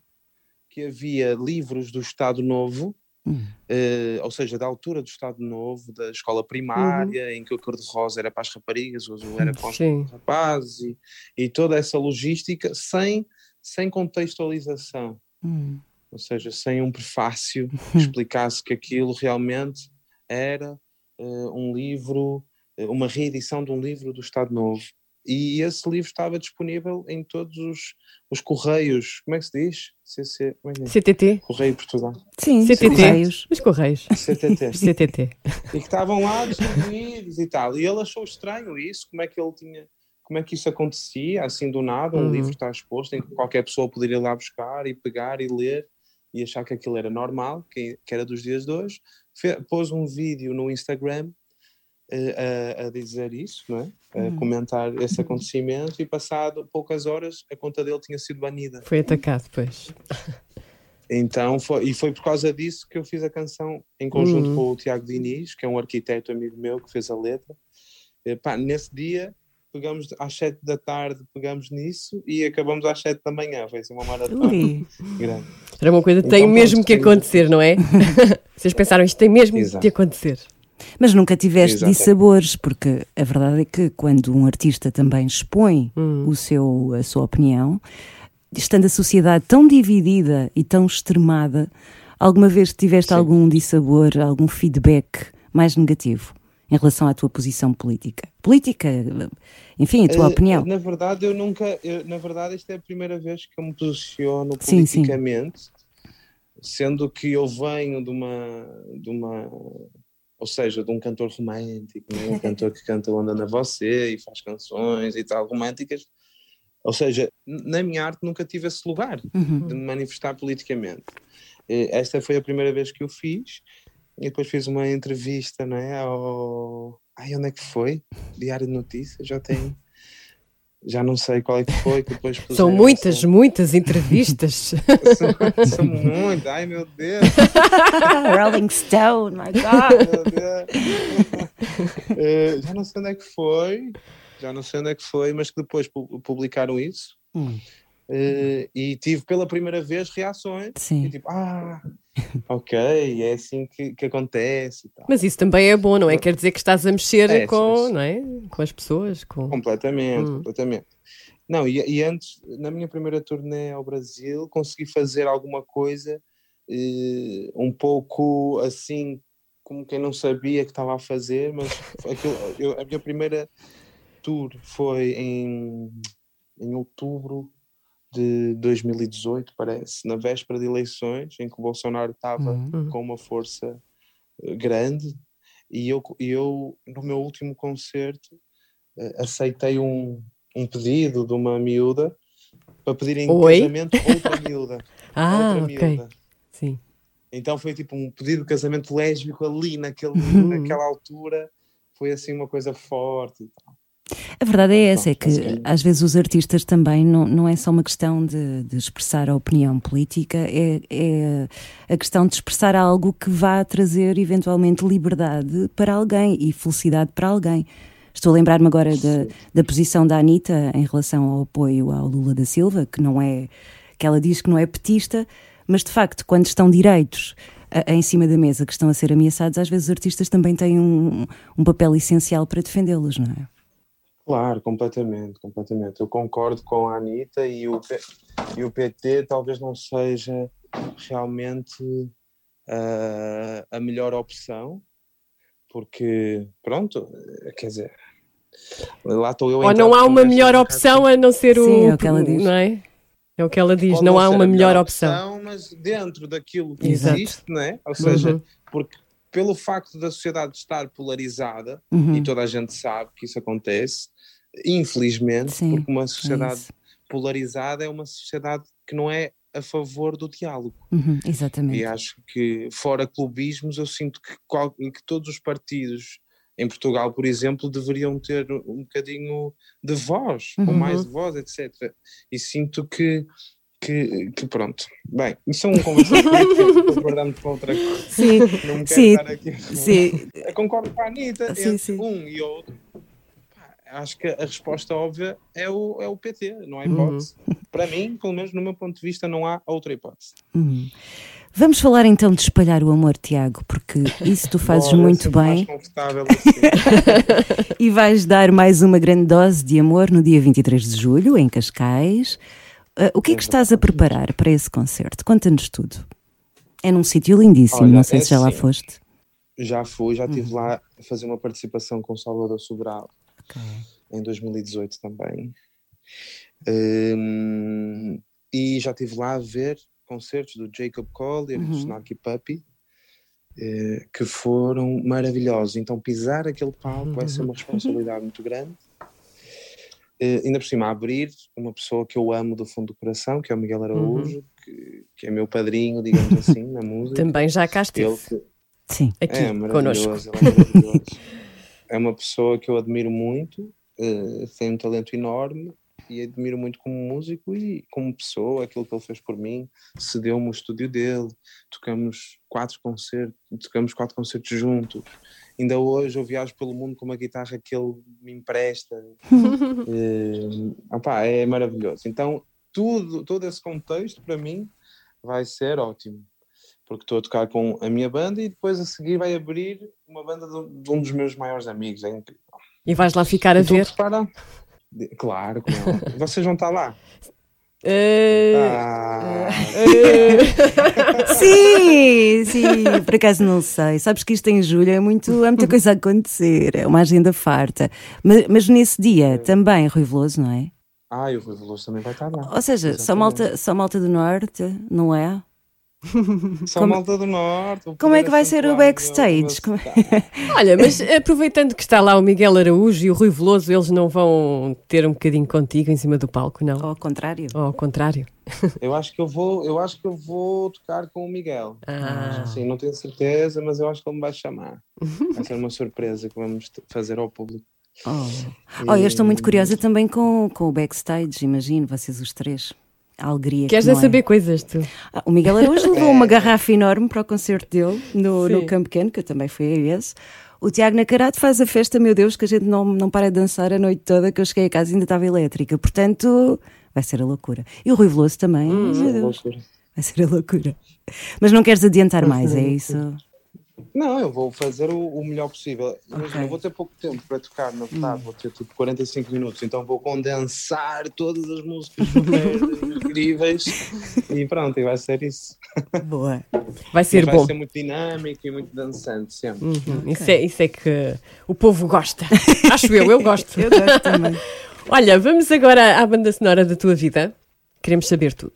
que havia livros do Estado Novo Uh, ou seja, da altura do Estado Novo, da escola primária, uhum. em que o cor-de-rosa era para as raparigas, o azul era para os Sim. rapazes, e, e, toda essa logística sem, sem contextualização. Uhum. Ou seja, sem um prefácio que explicasse que aquilo realmente era uh, um livro, eh, uma reedição de um livro do Estado Novo. E esse livro estava disponível em todos os, os correios, como é que se diz? CC, é é? CTT. Correio Portugal. Sim, CTT. Correios. Os correios. CTT. CTT. E que estavam lá distribuídos e tal. E ele achou estranho isso, como é que ele tinha, como é que isso acontecia, assim do nada, um uhum. livro está exposto em que qualquer pessoa poderia ir lá buscar e pegar e ler e achar que aquilo era normal, que, que era dos dias de hoje. pôs um vídeo no Instagram a, a, dizer isso, não é? a uhum. comentar esse acontecimento e passado poucas horas a conta dele tinha sido banida. Foi atacado, pois. Então, foi, e foi por causa disso que eu fiz a canção em conjunto uhum. com o Tiago Diniz, que é um arquiteto amigo meu que fez a letra. E, pá, nesse dia, pegamos às 7 da tarde, pegamos nisso e acabamos às 7 da manhã. Foi assim uma maratona grande. Era uma coisa que então, tem mesmo que acontecer, não é? Vocês pensaram, isto tem mesmo Exato. de acontecer. Mas nunca tiveste dissabores, porque a verdade é que quando um artista também expõe hum. o seu, a sua opinião, estando a sociedade tão dividida e tão extremada, alguma vez tiveste Sim. algum dissabor, algum feedback mais negativo? em relação à tua posição política? Política, enfim, a tua uh, opinião. Na verdade, eu nunca, eu, na verdade, esta é a primeira vez que eu me posiciono sim, politicamente, sim. sendo que eu venho de uma, de uma ou seja, de um cantor romântico, né? um cantor que canta Onda na Você e faz canções e tal, românticas. Ou seja, na minha arte nunca tive esse lugar uhum. de me manifestar politicamente. Esta foi a primeira vez que eu fiz e depois fiz uma entrevista não é, ao. Ai, onde é que foi? Diário de Notícias, já tem. Já não sei qual é que foi que depois São muitas, muitas entrevistas. são, são muitas, ai meu Deus, Rolling Stone, my God. meu Deus. Eh, já não sei onde é que foi, já não sei onde é que foi, mas que depois pu- publicaram isso Hum. Eh, e tive pela primeira vez reações Sim. e tipo, ah, ok, é assim que, que acontece e tal. Mas isso também é bom, não é? Quer dizer que estás a mexer É, com, não é? com as pessoas. Com... Completamente, Hum. completamente. Não, e, e antes, na minha primeira turnê ao Brasil, consegui fazer alguma coisa eh, um pouco assim, como quem não sabia que estava a fazer, mas aquilo, eu- a minha primeira tour foi em, em outubro de 2018, parece, na véspera de eleições, em que o Bolsonaro estava Uhum. com uma força eh, grande, e eu, e eu no meu último concerto, eh, aceitei um, um pedido de uma miúda para pedir em Oi? casamento outra miúda. Ah, outra ok. miúda. Sim. Então foi tipo um pedido de casamento lésbico ali naquele, Uhum. naquela altura. Foi assim uma coisa forte. e tal. A verdade é essa, é que às vezes os artistas também não, não é só uma questão de, de expressar a opinião política, é, é a questão de expressar algo que vá trazer eventualmente liberdade para alguém e felicidade para alguém. Estou a lembrar-me agora da, da posição da Anitta em relação ao apoio ao Lula da Silva, que não é que ela diz que não é petista, mas de facto, quando estão direitos a- em cima da mesa que estão a ser ameaçados, às vezes os artistas também têm um, um papel essencial para defendê-los, não é? Claro, completamente, completamente. Eu concordo com a Anitta e o, P- e o PT talvez não seja realmente ah, a melhor opção, porque, pronto, eh, quer dizer, lá estou eu Ou entrar não há uma melhor opção a não ser o. Sim, é o que ela diz. Não é? É o que ela diz, não há uma melhor opção. mas dentro daquilo que Exato. existe, né? ou seja, Uhum. porque pelo facto da sociedade estar polarizada, Uhum. e toda a gente sabe que isso acontece, infelizmente, Sim, porque uma É sociedade isso. polarizada é uma sociedade que não é a favor do diálogo. Uhum, exatamente. E acho que, fora clubismos, eu sinto que, qual- que todos os partidos em Portugal, por exemplo, deveriam ter um bocadinho de voz, ou Uhum. mais voz, etc. E sinto que, que, que pronto. Bem, isso é um conversa política, estou guardando para outra coisa. Sim, Não quero sim, estar aqui. sim. Eu concordo com a Anitta, Sim, entre sim. um e outro. pá, Acho que a resposta óbvia é o, é o PT, não há Uhum. hipótese. Para mim, pelo menos no meu ponto de vista, não há outra hipótese. Uhum. Vamos falar então de espalhar o amor, Tiago, porque isso tu fazes Bora, muito mais bem assim. e vais dar mais uma grande dose de amor no dia 23 de julho, em Cascais. Ah, o que é que estás a preparar para esse concerto? Conta-nos tudo. É num sítio lindíssimo, Olha, não sei é se já lá assim. foste. Já fui, já Uhum. estive lá a fazer uma participação com Salvador Sobral em 2018 também. Hum, e já estive lá a ver concertos do Jacob Collier e do Uhum. Snarky Puppy eh, que foram maravilhosos. Então pisar aquele palco vai ser uma responsabilidade muito grande. Eh, ainda por cima, abrir uma pessoa que eu amo do fundo do coração, que é o Miguel Araújo, que, que é meu padrinho, digamos assim, na música. Também já cá Ele estive. que- Sim. Aqui, é connosco. maravilhoso, ele é é uma pessoa que eu admiro muito, eh, tem um talento enorme e admiro muito como músico e como pessoa, aquilo que ele fez por mim, cedeu-me o estúdio dele, tocamos quatro concertos, tocamos quatro concertos juntos. Ainda hoje eu viajo pelo mundo com uma guitarra que ele me empresta. Eh, opá, é maravilhoso. Então, tudo, todo esse contexto para mim vai ser ótimo porque estou a tocar com a minha banda e depois a seguir vai abrir uma banda de, um dos meus maiores amigos. É incrível. E vais lá ficar a ver. De- Claro. Vocês vão estar lá. Eh, Ah, Sim, sim, por acaso não sei. Sabes que isto em julho é muito, há muita coisa a acontecer, é uma agenda farta. Mas, mas nesse dia também, Rui Veloso, não é? ah, e o Rui Veloso também vai estar lá. Ou seja, só malta, só malta do Norte, não é? Só como- malta do Norte. como é que vai ser o backstage? Como- sotaque. Olha, mas aproveitando que está lá o Miguel Araújo e o Rui Veloso, eles não vão ter um bocadinho contigo em cima do palco, não? Ou ao contrário. Ou ao contrário? Eu acho que eu vou, eu acho que eu vou tocar com o Miguel. Ah. Sim, não tenho certeza, mas eu acho que ele me vai chamar. Vai ser uma surpresa que vamos fazer ao público. Oh, oh eu estou muito curiosa também com, com o backstage, imagino, vocês os três. Alegria Queres que é não saber coisas, tu? Ah, o Miguel Araújo levou uma garrafa enorme para o concerto dele no, no. Campo Pequeno, que eu também fui a esse. O Tiago Nacarato faz a festa, meu Deus, que a gente não, não para de dançar a noite toda, que eu cheguei a casa e ainda estava elétrica. Portanto, vai ser a loucura. E o Rui Veloso também, meu Deus, Loucura. vai ser a loucura. Mas não queres adiantar mais, é isso? Não, eu vou fazer o, o melhor possível. Imagina, Ok. eu vou ter pouco tempo para tocar, na verdade, vou ter tipo 45 minutos, então vou condensar todas as músicas incríveis e pronto, e vai ser isso. Boa. Vai ser vai bom. ser muito dinâmico e muito dançante sempre. Uhum, Isso, é, isso é que o povo gosta. Acho eu, eu gosto. Eu gosto também. Olha, vamos agora à banda sonora da tua vida. Queremos saber tudo.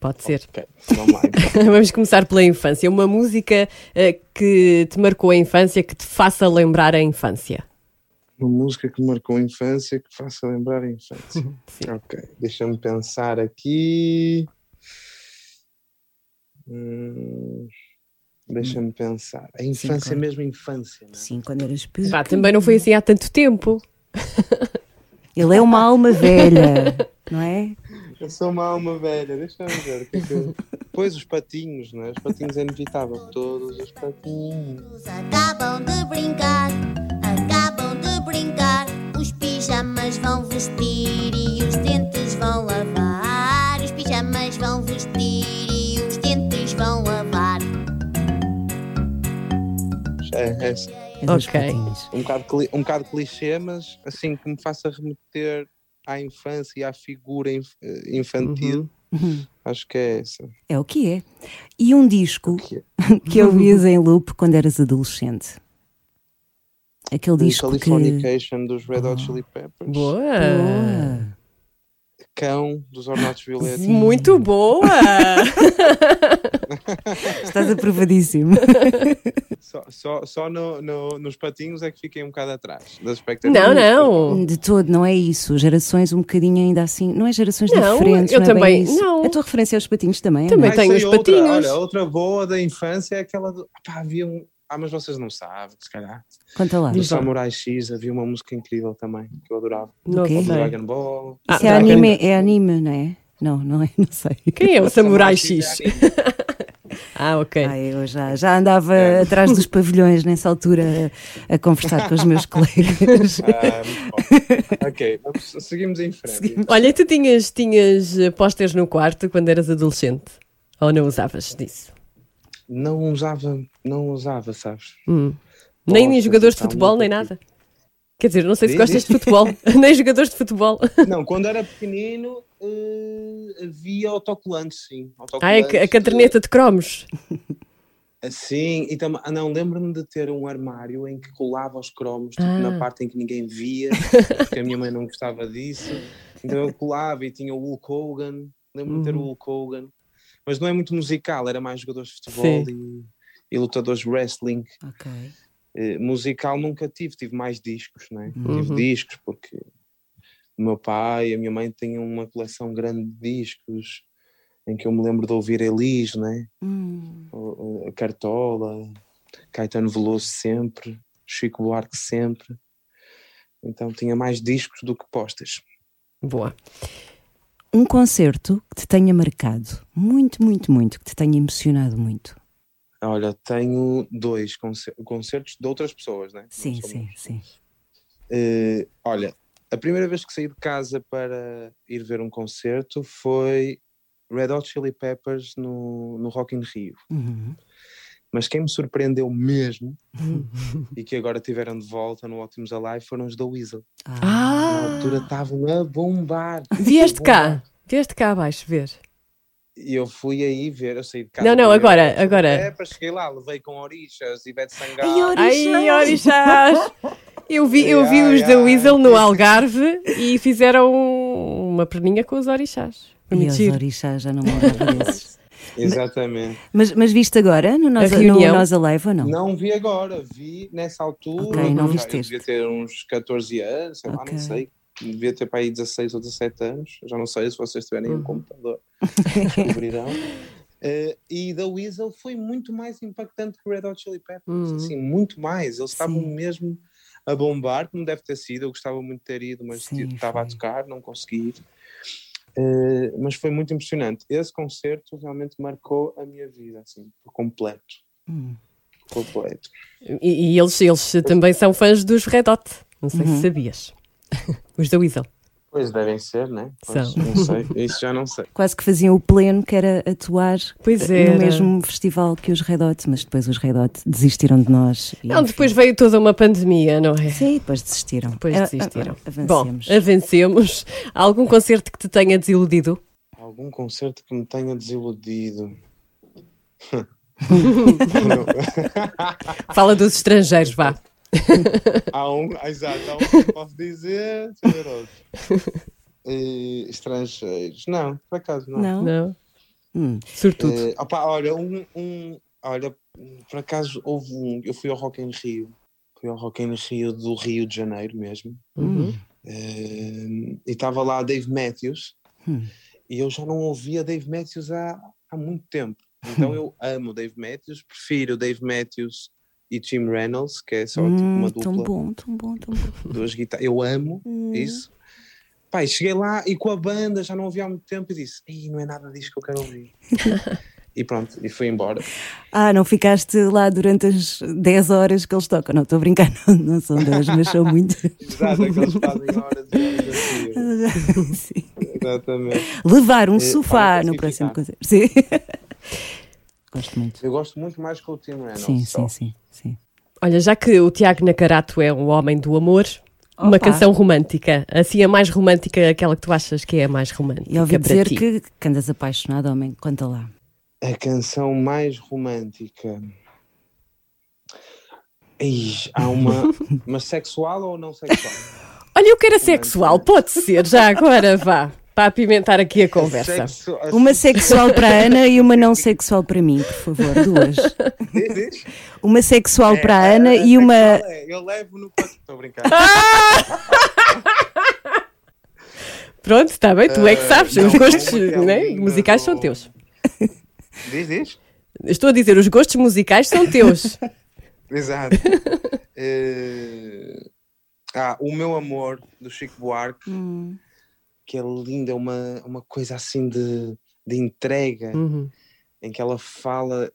Pode ser. Ok, vamos lá. então. Vamos começar pela infância. Uma música eh, que te marcou a infância, que te faça lembrar a infância. Uma música que marcou a infância, que faça lembrar a infância. Sim. Ok, deixa-me pensar aqui. Hum, deixa-me pensar. A infância, claro. mesmo infância, não é? Sim, quando eras pequeno. Pá, também não foi assim há tanto tempo. Ele é uma alma velha, não é? Eu sou uma alma velha, deixa-me ver. o que é que eu- Pois os patinhos, não é? Os patinhos é inevitável. Todos os patinhos. Acabam de brincar, acabam de brincar. Os pijamas vão vestir e os dentes vão lavar. Os pijamas vão vestir e os dentes vão lavar. É, é assim, É Ok. um, bocado, um bocado clichê, mas assim que me faça remeter à infância e à figura inf- eh, infantil, Uhum. acho que é essa. É o que é. E um disco Que é. que ouvias em loop quando eras adolescente? Aquele The disco que... Californication dos Red Hot Chili Peppers. Boa! Boa. Cão dos Ornatos Violetas. Muito boa! Estás aprovadíssimo. Só, só, só no, no- nos patinhos é que fiquei um bocado atrás das expectativas. não, não. De todo, não é isso. Gerações um bocadinho ainda assim. Não é gerações Não, diferentes. eu não é bem também- isso. não. A tua referência aos patinhos também. é, Também não é? tenho os outra, patinhos. Olha, outra boa da infância é aquela do. Pá, havia um. Ah, mas vocês não sabem, se calhar. Conta lá. Lá. Samurai X havia uma música incrível também, que eu adorava. Do sei. Dragon Ball. Ah, Isso é anime, é anime, não é? Não, não é? Não sei. Quem é o Samurai Samurai X? X ah, ok. Ai, eu já, já andava atrás dos pavilhões nessa altura a, a conversar com os meus colegas. Ah, muito bom. ok, vamos, seguimos em frente. Olha, tu tinhas, tinhas pósteres no quarto quando eras adolescente? Ou não usavas disso? Não usava, não usava, sabes? Hum. Nem, Pósteres, jogadores de futebol, nem nada? Quer dizer, não sei se gostas de futebol. nem jogadores de futebol. Não, quando era pequenino eh, havia autocolantes, sim. Ah, é Autocolantes, que- a caderneta de cromos. eh, Sim, e também, ah, não, lembro-me de ter um armário em que colava os cromos, tipo, Ah. na parte em que ninguém via, porque a minha mãe não gostava disso. Então eu colava e tinha o Hulk Hogan, lembro-me de ter o Uhum. Hulk Hogan, mas não é muito musical, era mais jogadores de futebol e, e lutadores de wrestling. ok. Eh, musical nunca tive, tive mais discos, né? Tive Uhum. discos porque o meu pai e a minha mãe tinham uma coleção grande de discos em que eu me lembro de ouvir Elis, né? Hum, O- o- a Cartola, Caetano Veloso sempre, Chico Buarque sempre. Então tinha mais discos do que postas. Boa. Um concerto que te tenha marcado muito, muito, muito, que te tenha emocionado muito. Olha, tenho dois concer- concertos de outras pessoas, né? Sim, sim, sim. Eh, olha, a primeira vez que saí de casa para ir ver um concerto foi Red Hot Chili Peppers no, no Rock in Rio. Uhum. Mas quem me surpreendeu mesmo e que agora tiveram de volta no Optimus Alive foram os da Weasel. Ah, Na altura estavam a bombar. Vieste cá. Vieste cá abaixo ver. E eu fui aí ver, eu saí de casa. Não, não, agora, Chili agora. Peppers, cheguei lá, levei com Orixas, Ivete Sangalo. Ai, Orixás! Ai, orixás! Eu vi, eu vi Ai, os da ai. Weasel no Algarve e fizeram uma perninha com os orixás. E os orixás já não desses. Exatamente. Mas, mas viste agora no Nós, no reunião? Nós Alive ou não? Não vi agora, vi nessa altura. Ok, não Já, viste eu este. devia ter uns 14 anos, sei lá, Ok. não sei. Devia ter para aí 16 ou 17 anos. Já não sei se vocês tiverem Uhum. um computador. Descobrirão. Eh, e da Weasel foi muito mais impactante que o Red Hot Chili Peppers. Uhum. Assim, muito mais. Eles estavam mesmo a bombar, como deve ter sido. Eu gostava muito de ter ido, mas Sim, estava a foi. tocar, não consegui ir. Eh, mas foi muito impressionante. Esse concerto realmente marcou a minha vida, assim, por completo. Hum. Por completo. E, e eles, eles também são fãs dos Red Hot. Não sei se sabias. Os da Weasel. Pois devem ser, né? Pois, São. não sei. Isso já não sei. Quase que faziam o pleno, que era atuar Pois eh, era. no mesmo festival que os Red Hot, mas depois os Red Hot desistiram de nós. e, Não, depois veio toda uma pandemia, não é? Sim, depois desistiram. Depois Ah, desistiram. ah, Bom, avancemos. avancemos. Há algum concerto que te tenha desiludido? Algum concerto que me tenha desiludido. Fala dos estrangeiros, vá. há um, ah, exato, há um que eu posso dizer, outro. Eh, estrangeiros. Não, por acaso não. Não? Não? Hum. Sobretudo. Eh, opa, olha, um, um- olha, por acaso houve um, eu fui ao Rock in Rio, fui ao Rock in Rio do Rio de Janeiro mesmo, Uhum. eh, e estava lá Dave Matthews, Hum. e eu já não ouvia Dave Matthews há, há muito tempo. Então eu amo Dave Matthews, prefiro Dave Matthews e Jim Reynolds, que é só tipo Hum, uma tão dupla, bom, tão bom, tão bom. duas guitarras. Eu amo Hum. isso. Pai, cheguei lá e com a banda já não ouvia há muito tempo e disse: Ei, não é nada disso que eu quero ouvir. e pronto, e fui embora. Ah, não ficaste lá durante as 10 horas que eles tocam. Não, estou a brincar, não, não são 10, mas são muito. Exato, é que eles fazem horas e horas. Sim. Exatamente. Levar um Eh, sofá no próximo ficar. concerto. Sim. Gosto muito. Eu gosto muito mais que o Tim Reynolds. Sim, sim, sim, sim. Olha, já que o Tiago Nacarato é um homem do amor, uma Opa. canção romântica. Assim, a mais romântica, aquela que tu achas que é a mais romântica. E ouvi para dizer ti. que, que andas apaixonado, homem. Conta lá. A canção mais romântica. Ih, há uma. Mas sexual ou não sexual? Olha, eu quero a sexual, pode ser, já agora vá. Para apimentar aqui a conversa. Sexu- a Uma sexual para a Ana e uma não sexual para mim, por favor, duas. Diz. Uma sexual É, para a a- Ana a e uma. é, Eu levo no. Estou a brincar. Pronto, está bem, tu é que sabes. não, os gostos é né, musicais são teus. Diz, diz. Estou a dizer, os gostos musicais são teus. Exato. Eh, Ah, o meu amor do Chico Buarque, Hum, que é linda, é uma, uma coisa assim de, de entrega, Uhum. em que ela fala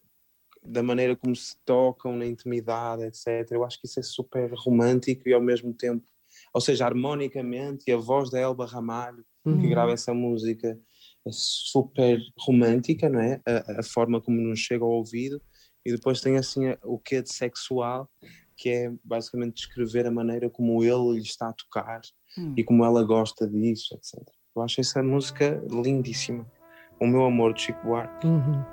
da maneira como se tocam na intimidade, etc. Eu acho que isso é super romântico e ao mesmo tempo, ou seja, harmonicamente, e a voz da Elba Ramalho, que grava essa música, é super romântica, não é? A, a forma como nos chega ao ouvido, e depois tem assim o quê de sexual, que é basicamente descrever a maneira como ele lhe está a tocar Hum. e como ela gosta disso, etc. Eu acho essa música lindíssima. O meu amor de Chico Buarque. Uhum.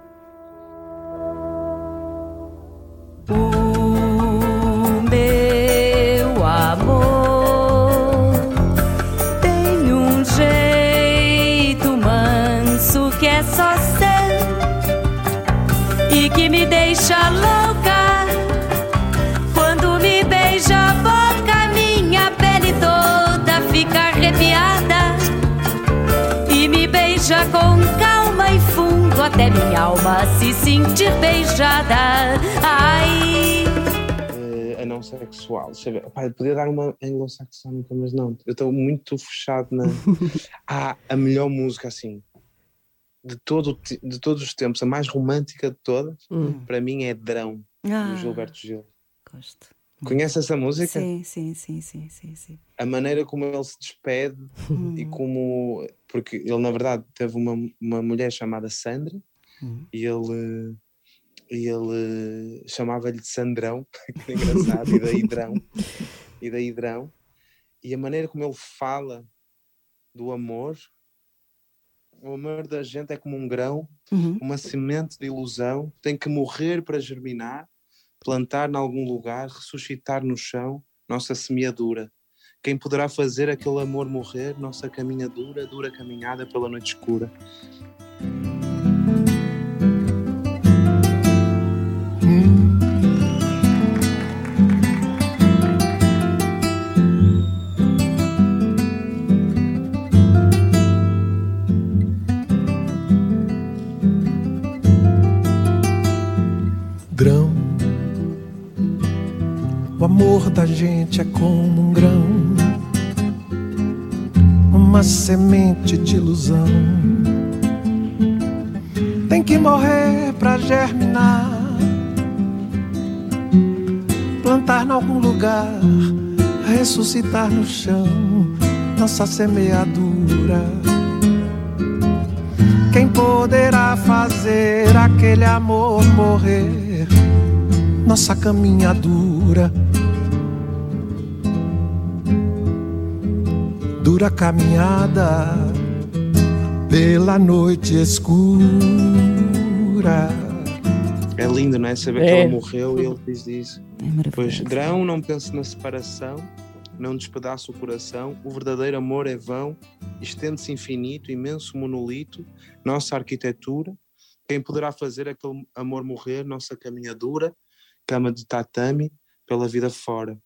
Até minha alma se sentir beijada. Ai. Eh, a não sexual. Deixa eu ver. Eu podia dar uma anglo-saxónica, mas não. Eu estou muito fechado na. ah, a melhor música assim. De, todo, de todos os tempos, a mais romântica de todas, Hum. para mim é Drão, Ah, do Gilberto Gil. Gosto. Conhece essa música? Sim, sim, sim, sim, sim, sim. A maneira como ele se despede e Hum. como. Porque ele, na verdade, teve uma, uma mulher chamada Sandra Hum. e ele. E ele chamava-lhe de Sandrão, que é engraçado, e daí Drão. E daí Drão. E a maneira como ele fala do amor, o amor da gente é como um grão, Uhum. uma semente de ilusão, tem que morrer para germinar, plantar em algum lugar, ressuscitar no chão, nossa semeadura. Quem poderá fazer aquele amor morrer, nossa caminhadura, dura caminhada pela noite escura. Amor da gente é como um grão, uma semente de ilusão. Tem que morrer pra germinar, plantar em algum lugar, ressuscitar no chão nossa semeadura. Quem poderá fazer aquele amor morrer? Nossa caminhadura. Dura caminhada pela noite escura. É lindo, não é? Saber que É. ela morreu e ele diz isso. É maravilhoso. Pois, Drão, não pense na separação, não despedaça o coração, o verdadeiro amor é vão, estende-se infinito, imenso monolito, nossa arquitetura. Quem poderá fazer aquele amor morrer, nossa caminhadura, cama de tatame, pela vida fora.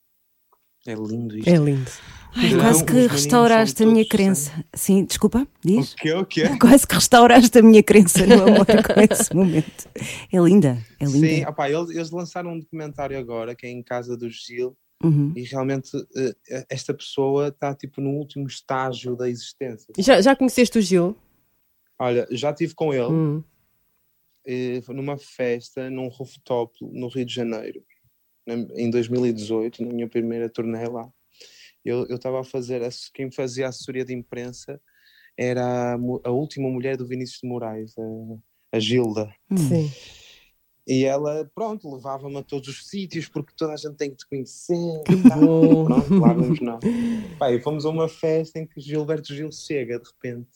É lindo isto. É lindo. Ai, quase que restauraste a minha crença. Sim, desculpa, diz. O quê? O quê? Quase que restauraste a minha crença no amor com esse momento. É linda, é linda. Sim, opá, eles, eles lançaram um documentário agora, que é em casa do Gil, Uhum. e realmente eh, esta pessoa está tipo no último estágio da existência. Já, já conheceste o Gil? Olha, já estive com ele Hum. eh, numa festa num rooftop no Rio de Janeiro, em 2018, na minha primeira turnê lá. Eu eu estava a fazer, quem fazia a assessoria de imprensa era a, a última mulher do Vinícius de Moraes, a, a Gilda. Sim. E ela, pronto, levava-me a todos os sítios porque toda a gente tem que te conhecer. e tal. Pronto, lá vamos nós. Pá, e fomos a uma festa em que Gilberto Gil chega de repente.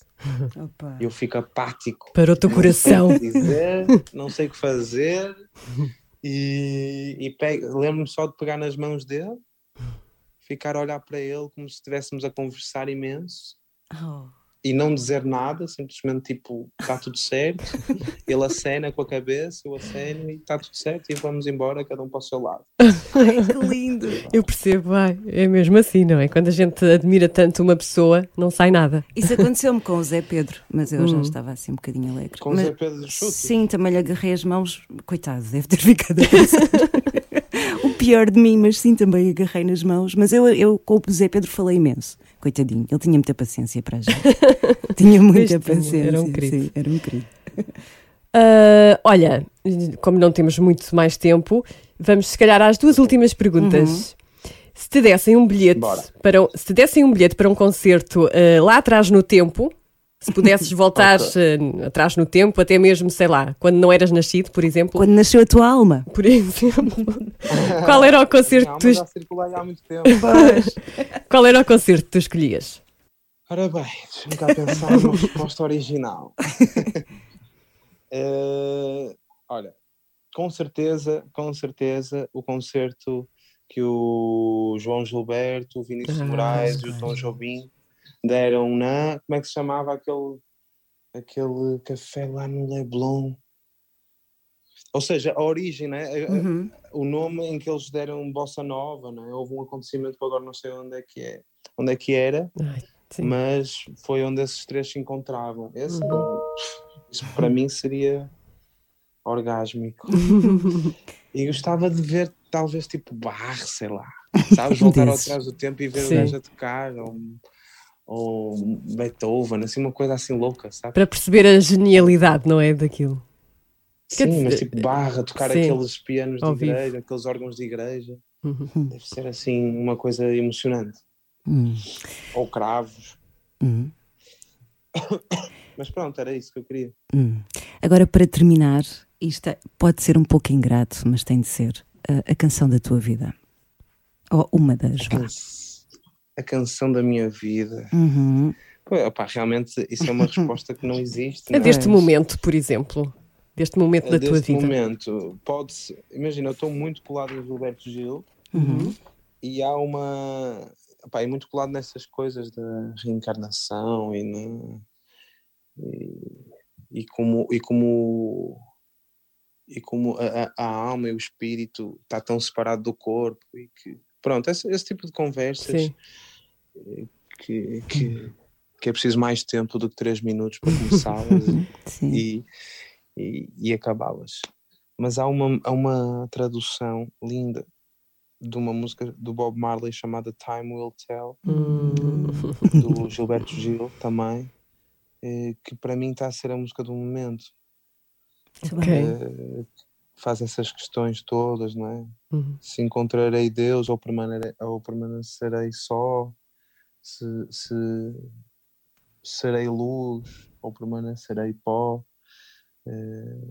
Opa. E eu fico apático. Para o teu coração. Não sei o que dizer, não sei o que fazer. E, e lembro-me só de pegar nas mãos dele, ficar a olhar para ele como se estivéssemos a conversar imenso Oh. E não dizer nada, simplesmente tipo, está tudo certo. Ele acena com a cabeça, eu aceno e está tudo certo e vamos embora, cada um para o seu lado. Ai, que lindo. Eu percebo, ai, é mesmo assim, não é? Quando a gente admira tanto uma pessoa, não sai nada. Isso aconteceu-me com o Zé Pedro, mas eu já Hum. estava assim um bocadinho alegre. Com o Zé Pedro Chuto. Sim, também lhe agarrei as mãos. Coitado, deve ter ficado a pensar. o pior de mim, mas sim, também agarrei nas mãos. Mas eu, eu com o Zé Pedro falei imenso. Coitadinho, ele tinha muita paciência para a gente. tinha muita Pois tinha, paciência. era um querido. sim, era um querido. Ah, olha, como não temos muito mais tempo, vamos se calhar às duas últimas perguntas. Se te dessem um bilhete Bora. para um- se te dessem um bilhete para um concerto ah, lá atrás no tempo, se pudesses voltar ah, atrás no tempo, até mesmo, sei lá, quando não eras nascido, por exemplo, Quando nasceu a tua alma. por exemplo, qual era o concerto que tu, já circulei há muito tempo. qual era o concerto que tu escolhias? Ora bem, deixa-me cá pensar numa resposta original. Eh, olha, com certeza, com certeza, o concerto que o João Gilberto, o Vinícius Ah, Moraes e o Tom. Jobim deram na. Como é que se chamava aquele, aquele café lá no Leblon? Ou seja, a origem, né? Uhum. o nome em que eles deram Bossa Nova, né? houve um acontecimento que agora não sei onde é que é, onde é que era, Ai, mas foi onde esses três se encontravam. Esse, Uhum. isso para mim seria orgásmico. e gostava de ver talvez tipo bar, sei lá, sabes? Voltar Desses. atrás do tempo e ver Sim. o gajo a tocar, ou, ou Beethoven, assim, uma coisa assim louca, sabe? Para perceber a genialidade, não é? Daquilo. Quer Sim, mas tipo barra, tocar sim, aqueles pianos de vivo. igreja, aqueles órgãos de igreja. Uhum. Deve ser assim uma coisa emocionante. Hum, Ou cravos. hum, Mas pronto, era isso que eu queria. hum. Agora, para terminar, isto é- pode ser um pouco ingrato, mas tem de ser a, a canção da tua vida. Ou uma das. A, a canção da minha vida. Uhum. Pô, opá, realmente isso é uma resposta que não existe. É não deste momento, por exemplo. Deste momento da tua Deste vida. momento, pode-se. Imagina, eu estou muito colado em Gilberto Gil Uhum. e há uma. Opá, é muito colado nessas coisas da reencarnação e, na, e, e como. E como e como a, a- a alma e o espírito está tão separado do corpo e que pronto, esse, esse tipo de conversas Sim. Que, que, que é preciso mais tempo do que três minutos para começá-las e, e, e acabá-las. Mas há uma, há uma tradução linda de uma música do Bob Marley chamada Time Will Tell, Hum. do Gilberto Gil também, eh, que para mim está a ser a música do momento. Ok. Eh, faz essas questões todas, não é? Uhum. Se encontrarei Deus ou permanecerei, ou permanecerei só, se, se serei luz ou permanecerei pó. Eh,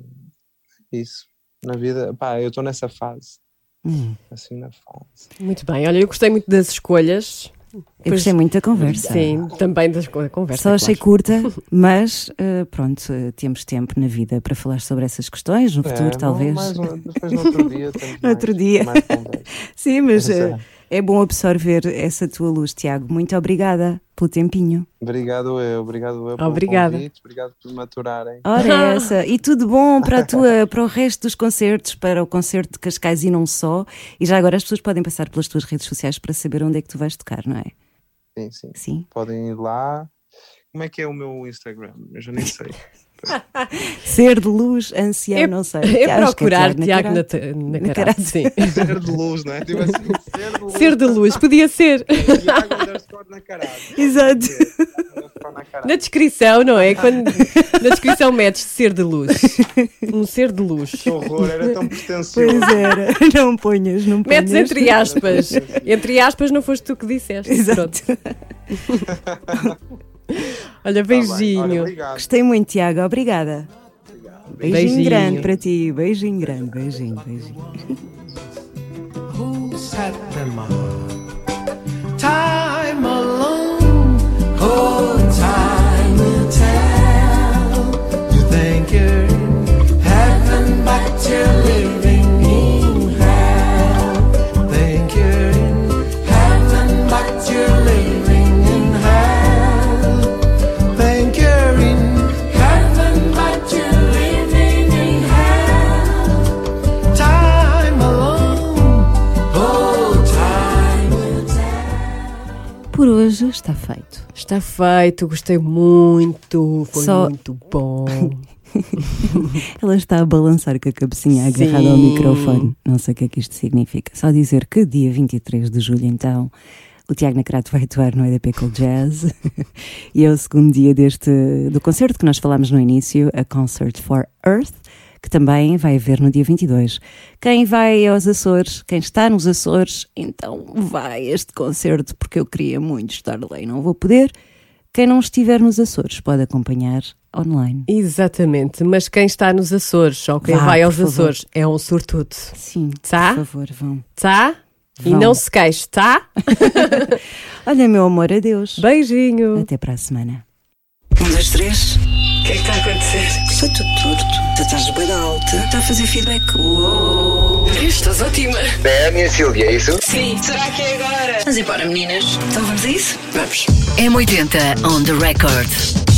isso. Na vida, pá, eu estou nessa fase. Hum. Assim na fase. Muito bem, olha, eu gostei muito das escolhas. Eu gostei muito da conversa. Sim, também da conversa. Só achei claro. curta, mas eh, pronto, temos tempo na vida para falar sobre essas questões, no É, futuro, não, talvez. mais um- depois no outro dia temos No outro mais- dia. mais. Sim, mas Pois eh, é. É bom absorver essa tua luz, Tiago. Muito obrigada pelo tempinho. Obrigado eu, obrigado eu pelo Obrigada. convite, obrigado por me aturarem. Ora, essa. E tudo bom para, a tua, para o resto dos concertos, para o concerto de Cascais e não só. E já agora as pessoas podem passar pelas tuas redes sociais para saber onde é que tu vais tocar, não é? Sim, sim. Sim. Podem ir lá. Como é que é o meu Instagram? Eu já nem sei. Ser de luz, ancião, É- não sei. É procurar Tiago Tiago na, Nacarato. na, sim. Ser de luz, não é? Tipo assim, ser de luz. Ser de luz, podia ser. Tiago underscore na. Exato. Na descrição, não é? Quando, na descrição metes ser de luz. Um ser de luz. Que horror, era tão pretencioso. Pois era. Não ponhas, não ponhas. Metes entre aspas. Entre aspas, não foste tu que disseste. Exato. Pronto. Olha, Tá bem. beijinho. Olha, obrigado. Gostei muito, Tiago. Obrigada. Beijinho, Beijinho. grande para ti. Beijinho grande. Beijinho, beijinho. Who set them up? Time alone. Oh, time will tell. You think you're está feito. Está feito, gostei muito. Foi Só- muito bom. Ela está a balançar com a cabecinha agarrada ao Sim. microfone. Não sei o que é que isto significa. Só dizer que dia 23 de julho, então, o Tiago Nacrato vai atuar no EDP Cool Jazz. e é o segundo dia deste, do concerto que nós falámos no início, a Concert for Earth, que também vai haver no dia 22. Quem vai aos Açores, quem está nos Açores, então vai a este concerto, porque eu queria muito estar lá e não vou poder. Quem não estiver nos Açores pode acompanhar online. Exatamente, mas quem está nos Açores ou quem Vá, vai aos favor. Açores é um sortudo. Sim, Tá? por favor, vão. Tá? E Vão. não se queixe, tá? Olha, meu amor, adeus. Beijinho. Até para a semana. Um, dois, três. O que é que está a acontecer? Estou tudo torto. Tu estás bem alta. Está a fazer feedback. Uou. Estás ótima. É a minha Silvia, é isso? Sim. Será que é agora? Vamos embora, meninas. Então vamos a isso? Vamos. M80 on the record.